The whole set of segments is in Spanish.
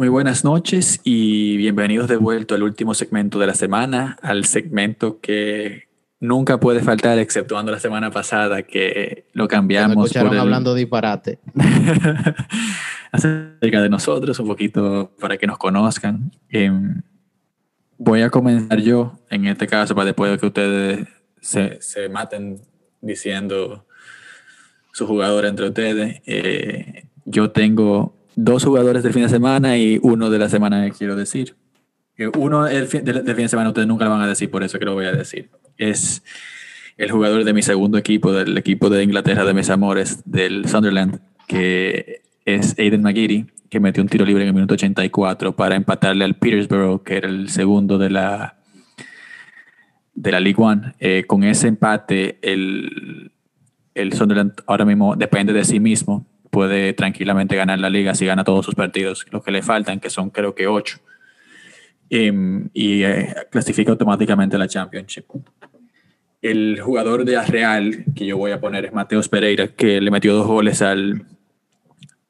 Muy buenas noches y bienvenidos de vuelta al último segmento de la semana, al segmento que nunca puede faltar, exceptuando la semana pasada que lo cambiamos. Me escucharon hablando disparate. acerca de nosotros, un poquito para que nos conozcan. Em, voy a comenzar yo, en este caso, para después de que ustedes se, se maten diciendo su jugador entre ustedes. Eh, yo tengo dos jugadores del fin de semana y uno de la semana, quiero decir. Uno del fin, del, fin de semana ustedes nunca lo van a decir, por eso que lo voy a decir. Es el jugador de mi segundo equipo, del equipo de Inglaterra de mis amores, del Sunderland, que es Aiden McGeady, que metió un tiro libre en el minuto 84 para empatarle al Petersborough, que era el segundo de la, de la League One. Eh, con ese empate, el, el Sunderland ahora mismo depende de sí mismo. Puede tranquilamente ganar la liga si gana todos sus partidos, lo que le faltan, que son creo que ocho. Em, y eh, clasifica automáticamente la Championship. El jugador de Real que yo voy a poner es Mateos Pereira, que le metió dos goles al,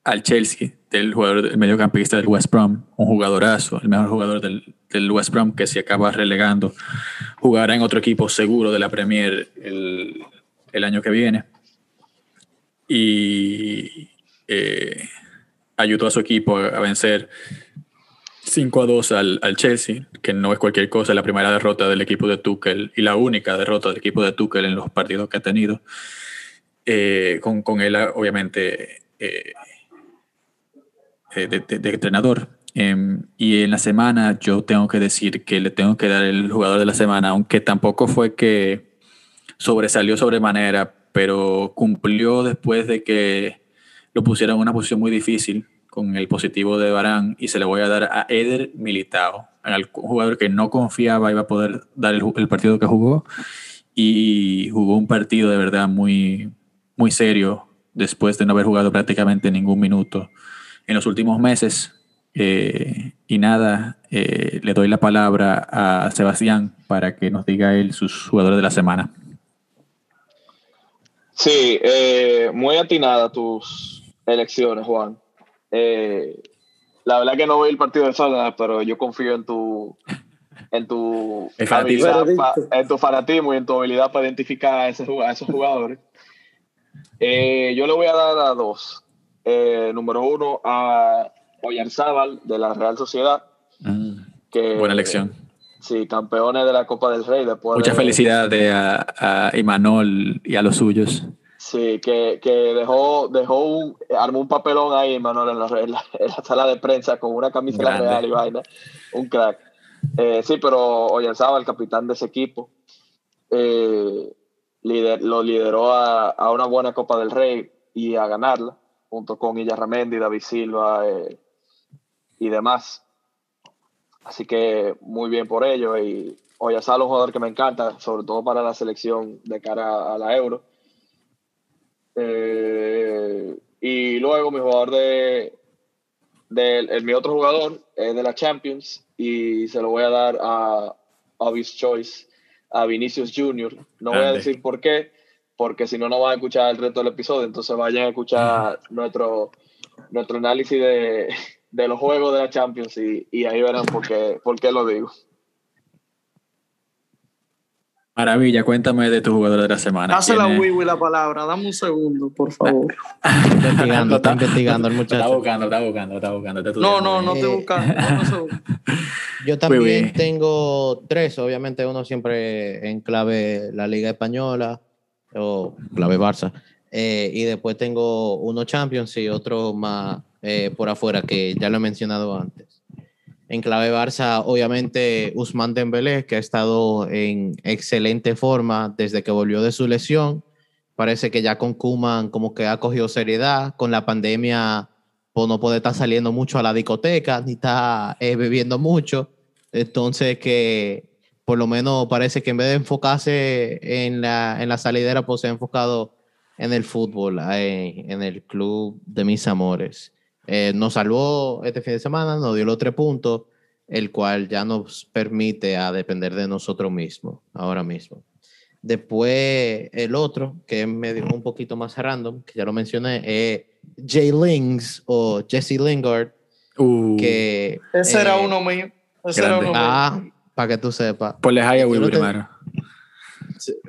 al Chelsea, del jugador del mediocampista del West Brom, un jugadorazo, el mejor jugador del, del, West Brom, que se acaba relegando, jugará en otro equipo seguro de la Premier el, el año que viene. Y eh, ayudó a su equipo a vencer 5 a 2 al, Chelsea, que no es cualquier cosa, la primera derrota del equipo de Tuchel y la única derrota del equipo de Tuchel en los partidos que ha tenido. Eh, con, con, él, obviamente, eh, eh, de, entrenador. Em, y en la semana yo tengo que decir que le tengo que dar el jugador de la semana, aunque tampoco fue que sobresalió sobremanera, pero cumplió después de que lo pusieron en una posición muy difícil con el positivo de Barán y se le voy a dar a Eder Militao, al jugador que no confiaba iba a poder dar el, el, partido que jugó y jugó un partido de verdad muy, muy serio después de no haber jugado prácticamente ningún minuto en los últimos meses. Eh, y nada, eh, le doy la palabra a Sebastián para que nos diga él sus jugadores de la semana. Sí, eh, muy atinada tus elecciones, Juan. Eh, la verdad que no vi el partido de Saga, pero yo confío en tu en tu, habilidad, en tu fanatismo y en tu habilidad para identificar a, ese, a esos jugadores. Eh, yo le voy a dar a dos. Eh, número uno, a Oyarzábal de la Real Sociedad. Mm, que, buena elección. Sí, campeones de la Copa del Rey. Después Mucha felicidad de a, a Imanol y a los suyos. Sí, que, que, dejó, dejó un, armó un papelón ahí, Manuel, en la, en la, en la sala de prensa con una camisa de la Real y vaina. Un crack. Eh, sí, pero Oyarzaba, el capitán de ese equipo, eh, lider, lo lideró a, a, una buena Copa del Rey y a ganarla junto con Illarramendi, David Silva eh, y demás. Así que muy bien por ello. Y Oyasal es un jugador que me encanta, sobre todo para la selección de cara a la Euro. Eh, y luego mi jugador de, de el, mi otro jugador es de la Champions y se lo voy a dar a Obvious Choice, a Vinicius Jr. No voy a decir por qué, porque si no, no van a escuchar el resto del episodio. Entonces vayan a escuchar nuestro, nuestro análisis de, de, los juegos de la Champions y, y ahí verán por qué, por qué lo digo. Maravilla, cuéntame de tu jugador de la semana. Dásela a Wiwi la palabra, dame un segundo, por favor. Está investigando, está investigando el muchacho. Está buscando, está buscando, está buscando. Está no, no, no estoy buscando. Yo también tengo tres, obviamente uno siempre en clave la Liga Española, o clave Barça. Eh, y después tengo uno Champions y otro más eh, por afuera, que ya lo he mencionado antes. En clave Barça, obviamente, Usman Dembélé, que ha estado en excelente forma desde que volvió de su lesión. Parece que ya con Kuman como que ha cogido seriedad. Con la pandemia, pues no puede estar saliendo mucho a la discoteca, ni está eh, bebiendo mucho. Entonces, que por lo menos parece que en vez de enfocarse en la, en la salidera, pues se ha enfocado en el fútbol, en el club de mis amores. Eh, nos salvó este fin de semana, nos dio los tres puntos, el cual ya nos permite a depender de nosotros mismos, ahora mismo. Después, el otro, que es medio un poquito más random, que ya lo mencioné, es Jay Lings o Jesse Lingard, Uh. que, ese era eh, uno mío. Ese era uno ah, para que tú sepas. High a Will primero.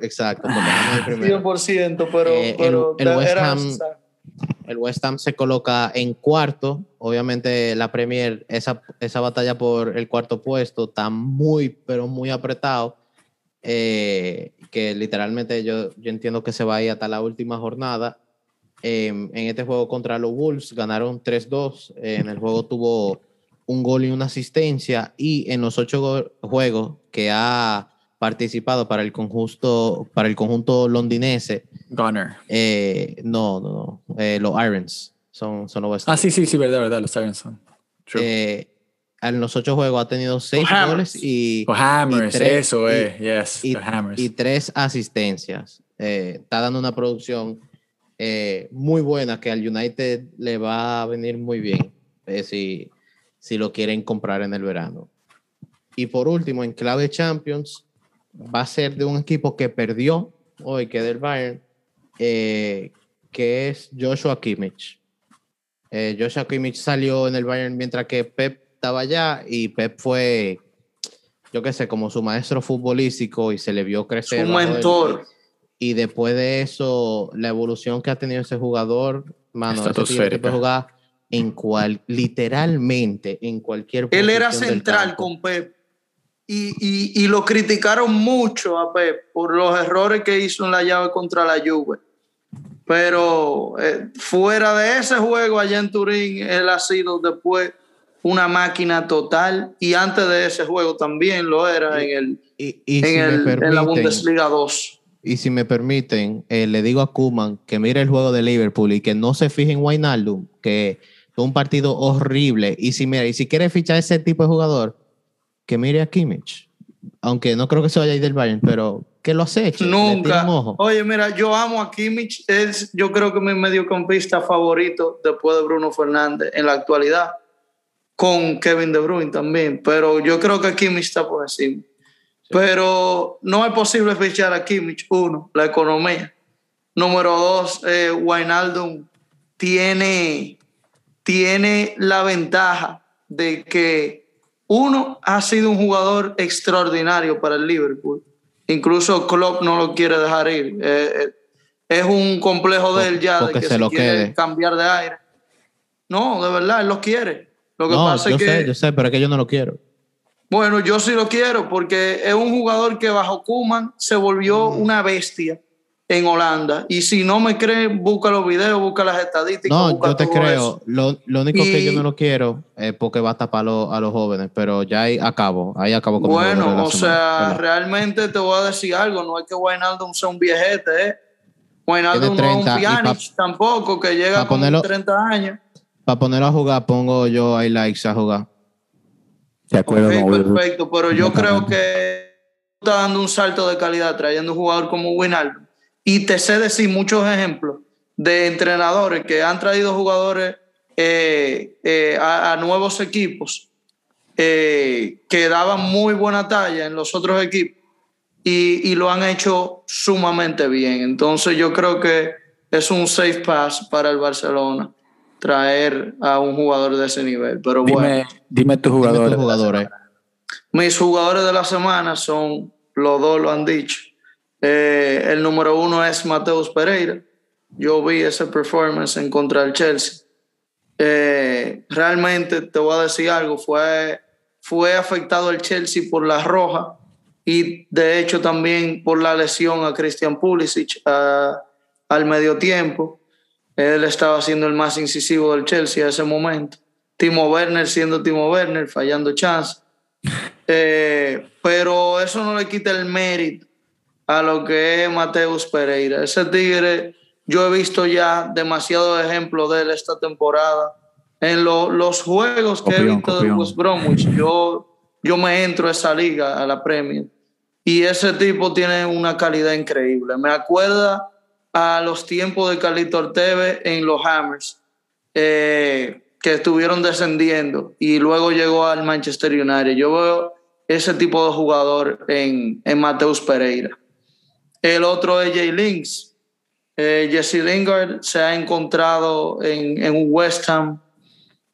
exacto, primero. 100%, pero, eh, pero el, West Ham, el, West Ham, se coloca en cuarto. Obviamente la Premier, esa, esa batalla por el cuarto puesto está muy, pero muy apretado. Eh, que literalmente yo, yo entiendo que se va a ir hasta la última jornada. Em, en este juego contra los Wolves ganaron 3-2. en el juego tuvo un gol y una asistencia. Y en los ocho juegos que ha participado para el conjunto, para el conjunto londinense. Gunner. Eh, no, no, no. Eh, los Irons son, son los Ah, sí, sí, sí, verdad, verdad. Los Irons son. Eh, en los ocho juegos ha tenido seis goles y. Los Hammers, tres, eso es, yes. Y, hammers. y tres asistencias. está dando una producción muy buena que al United le va a venir muy bien si, si lo quieren comprar en el verano. Y por último, en clave Champions, va a ser de un equipo que perdió hoy, que del Bayern, eh, que es Joshua Kimmich. Eh, Joshua Kimmich salió en el Bayern mientras que Pep estaba allá y Pep fue, yo qué sé, como su maestro futbolístico y se le vio crecer. Su mentor. Y después de eso, la evolución que ha tenido ese jugador, mano, ese puede jugar en cual, literalmente en cualquier Él era central con Pep y, lo criticaron mucho a Pep por los errores que hizo en la llave contra la Juve. Pero eh, fuera de ese juego allá en Turín, él ha sido después una máquina total y antes de ese juego también lo era en, el, en, la Bundesliga 2. Y si me permiten, eh, le digo a Kuman que mire el juego de Liverpool y que no se fije en Wijnaldum, que fue un partido horrible. Y si, mira, y si quiere fichar ese tipo de jugador, que mire a Kimmich. Aunque no creo que se vaya a ir del Bayern, pero que lo aceche. Nunca. Oye, mira, yo amo a Kimmich. Es, yo creo que mi mediocampista favorito después de Bruno Fernández en la actualidad. Con Kevin De Bruyne también. Pero yo creo que Kimmich está por encima. Pero no es posible fichar a Kimmich. Uno, la economía. Número dos, eh, Wijnaldum tiene, tiene la ventaja de que uno, ha sido un jugador extraordinario para el Liverpool. Incluso Klopp no lo quiere dejar ir. Eh, eh, es un complejo de él ya de que se, lo quiere cambiar de aire. No, de verdad, él lo quiere. Lo que pasa yo es que. Sé, yo sé, pero es que yo no lo quiero. Bueno, yo sí lo quiero porque es un jugador que bajo Kuman se volvió mm. una bestia en Holanda. Y si no me creen, busca los videos, busca las estadísticas. No, yo te creo. Lo, único que yo no lo quiero es porque va a tapar a los jóvenes, pero ya ahí acabo. Ahí acabo con Bueno, o sea, realmente te voy a decir algo. No es que Wijnaldum sea un viejete, ¿eh? Wijnaldum no es un Pjanic tampoco, que llega con 30 años. Para ponerlo a jugar, pongo yo ahí likes a jugar. De acuerdo. perfecto, pero yo creo que está dando un salto de calidad trayendo un jugador como Wijnaldum y te sé decir muchos ejemplos de entrenadores que han traído jugadores eh, eh, a, nuevos equipos eh, que daban muy buena talla en los otros equipos y, lo han hecho sumamente bien. Entonces yo creo que es un safe pass para el Barcelona traer a un jugador de ese nivel. Pero dime, bueno, dime tus jugadores. jugadores. Mis jugadores de la semana son, los dos lo han dicho, eh, el número uno es Mateus Pereira. Yo vi ese performance en contra del Chelsea. Eh, realmente te voy a decir algo, fue, fue afectado el Chelsea por la roja y de hecho también por la lesión a Christian Pulisic al medio tiempo. Él estaba siendo el más incisivo del Chelsea a ese momento. Timo Werner siendo Timo Werner, fallando chance. Eh, pero eso no le quita el mérito a lo que es Mateus Pereira. Ese tigre, yo he visto ya demasiados ejemplos de él esta temporada. En los juegos que he visto de West Bromwich, yo, yo me entro a esa liga, a la Premier, y ese tipo tiene una calidad increíble. Me acuerda a los tiempos de Carlito Orteve en los Hammers, eh, que estuvieron descendiendo y luego llegó al Manchester United. Yo veo ese tipo de jugador en, en Mateus Pereira. El otro es Jay Links. Eh, Jesse Lingard se ha encontrado en, un West Ham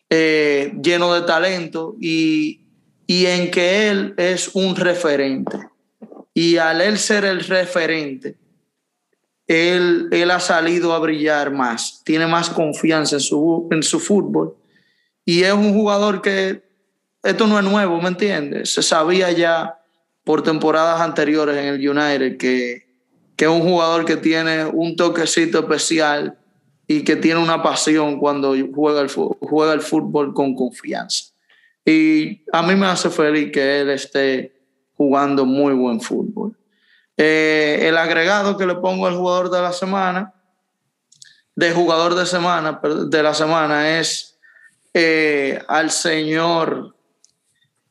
eh, lleno de talento y, y en que él es un referente. Y al él ser el referente, él, él ha salido a brillar más, tiene más confianza en su, en su fútbol. Y es un jugador que, esto no es nuevo, ¿me entiendes? Se sabía ya por temporadas anteriores en el United que, que es un jugador que tiene un toquecito especial y que tiene una pasión cuando juega el, juega el fútbol con confianza. Y a mí me hace feliz que él esté jugando muy buen fútbol. Eh, el agregado que le pongo al jugador de la semana, de jugador de semana, de la semana, es eh, al señor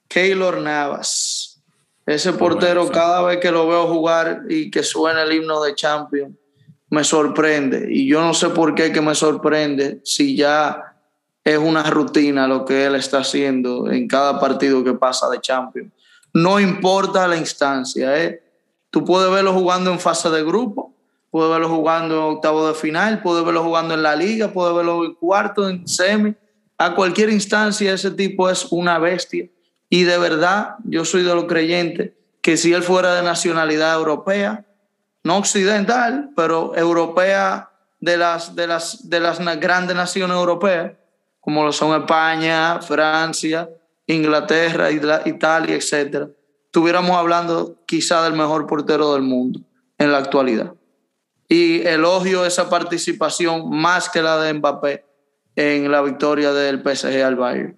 Keylor Navas. Ese portero, cada vez que lo veo jugar y que suena el himno de Champions, me sorprende. Y yo no sé por qué que me sorprende si ya es una rutina lo que él está haciendo en cada partido que pasa de Champions. No importa la instancia, ¿eh? Tú puedes verlo jugando en fase de grupo, puedes verlo jugando en octavo de final, puedes verlo jugando en la liga, puedes verlo en cuarto, en semi. A cualquier instancia ese tipo es una bestia. Y de verdad, yo soy de los creyentes que si él fuera de nacionalidad europea, no occidental, pero europea de las, de las, de las grandes naciones europeas, como lo son España, Francia, Inglaterra, Italia, etc., estuviéramos hablando quizá del mejor portero del mundo en la actualidad. Y elogio esa participación más que la de Mbappé en la victoria del PSG al Bayern.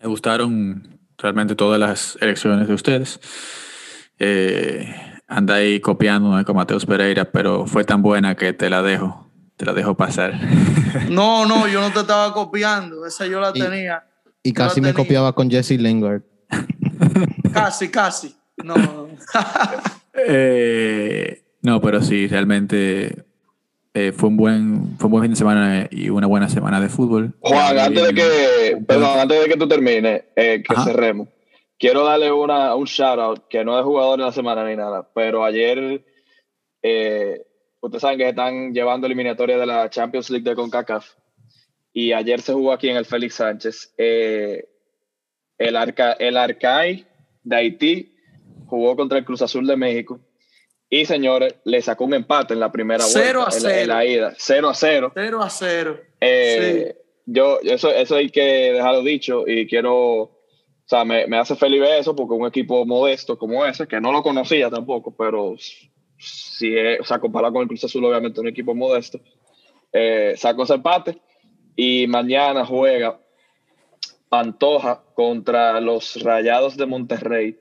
Me gustaron realmente todas las elecciones de ustedes. Eh, anda ahí copiando con Mateus Pereira, pero fue tan buena que te la dejo, te la dejo pasar. No, no, yo no te estaba copiando, esa yo la tenía. Y casi me copiaba con Jesse Lingard. casi, casi. No. Eh, no, pero sí, realmente eh, fue, un buen, fue un buen fin de semana y una buena semana de fútbol. Juan, antes de que, perdón, antes de que tú termines, que cerremos quiero darle una, un shout out que no es jugador de la semana ni nada, pero ayer, eh, ustedes saben que están llevando eliminatoria de la Champions League de CONCACAF y ayer se jugó aquí en el Félix Sánchez. Eh, el, Arca, el Arcai de Haití jugó contra el Cruz Azul de México y señores, le sacó un empate en la primera vuelta. a 0. En, la, ida. 0 a 0. 0 a 0. Eh, yo, eso, eso hay que dejarlo dicho y quiero o sea, me, me, hace feliz ver eso porque un equipo modesto como ese, que no lo conocía tampoco, pero si es, o sea, comparado con el Cruz Azul, obviamente un equipo modesto, eh, sacó ese empate y mañana juega Pantoja contra los Rayados de Monterrey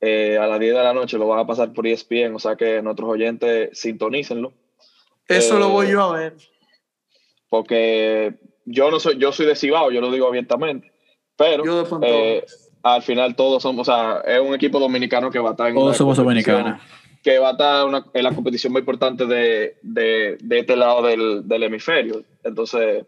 eh, a las 10 de la noche, lo van a pasar por ESPN, o sea que nuestros oyentes sintonícenlo. Eso lo voy eh, yo a ver. Porque yo no soy, yo soy de Cibao, yo lo digo abiertamente pero eh, al final todos somos, o sea, es un equipo dominicano que va a estar en Todos somos dominicanos. Que va a estar en la competición muy importante de, de, de este lado del, del hemisferio. Entonces,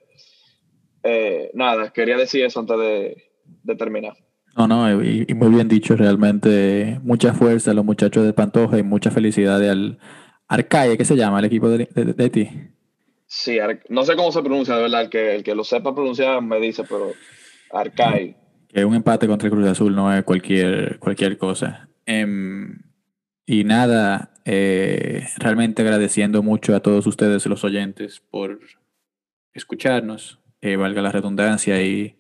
eh, nada, quería decir eso antes de, de terminar. No, no, y, muy bien dicho, realmente mucha fuerza a los muchachos de Pantoja y mucha felicidad al Arcaye, ¿qué se llama el equipo de, de, ti? Sí, no sé cómo se pronuncia, de verdad, el que, el que lo sepa pronunciar me dice, pero Arcai. Que un empate contra el Cruz Azul no es cualquier, cualquier cosa. Em, y nada, eh, realmente agradeciendo mucho a todos ustedes, los oyentes, por escucharnos, eh, valga la redundancia, y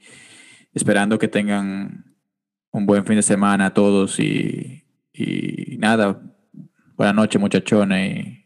esperando que tengan un buen fin de semana a todos. Y, y nada, buenas noches, muchachones.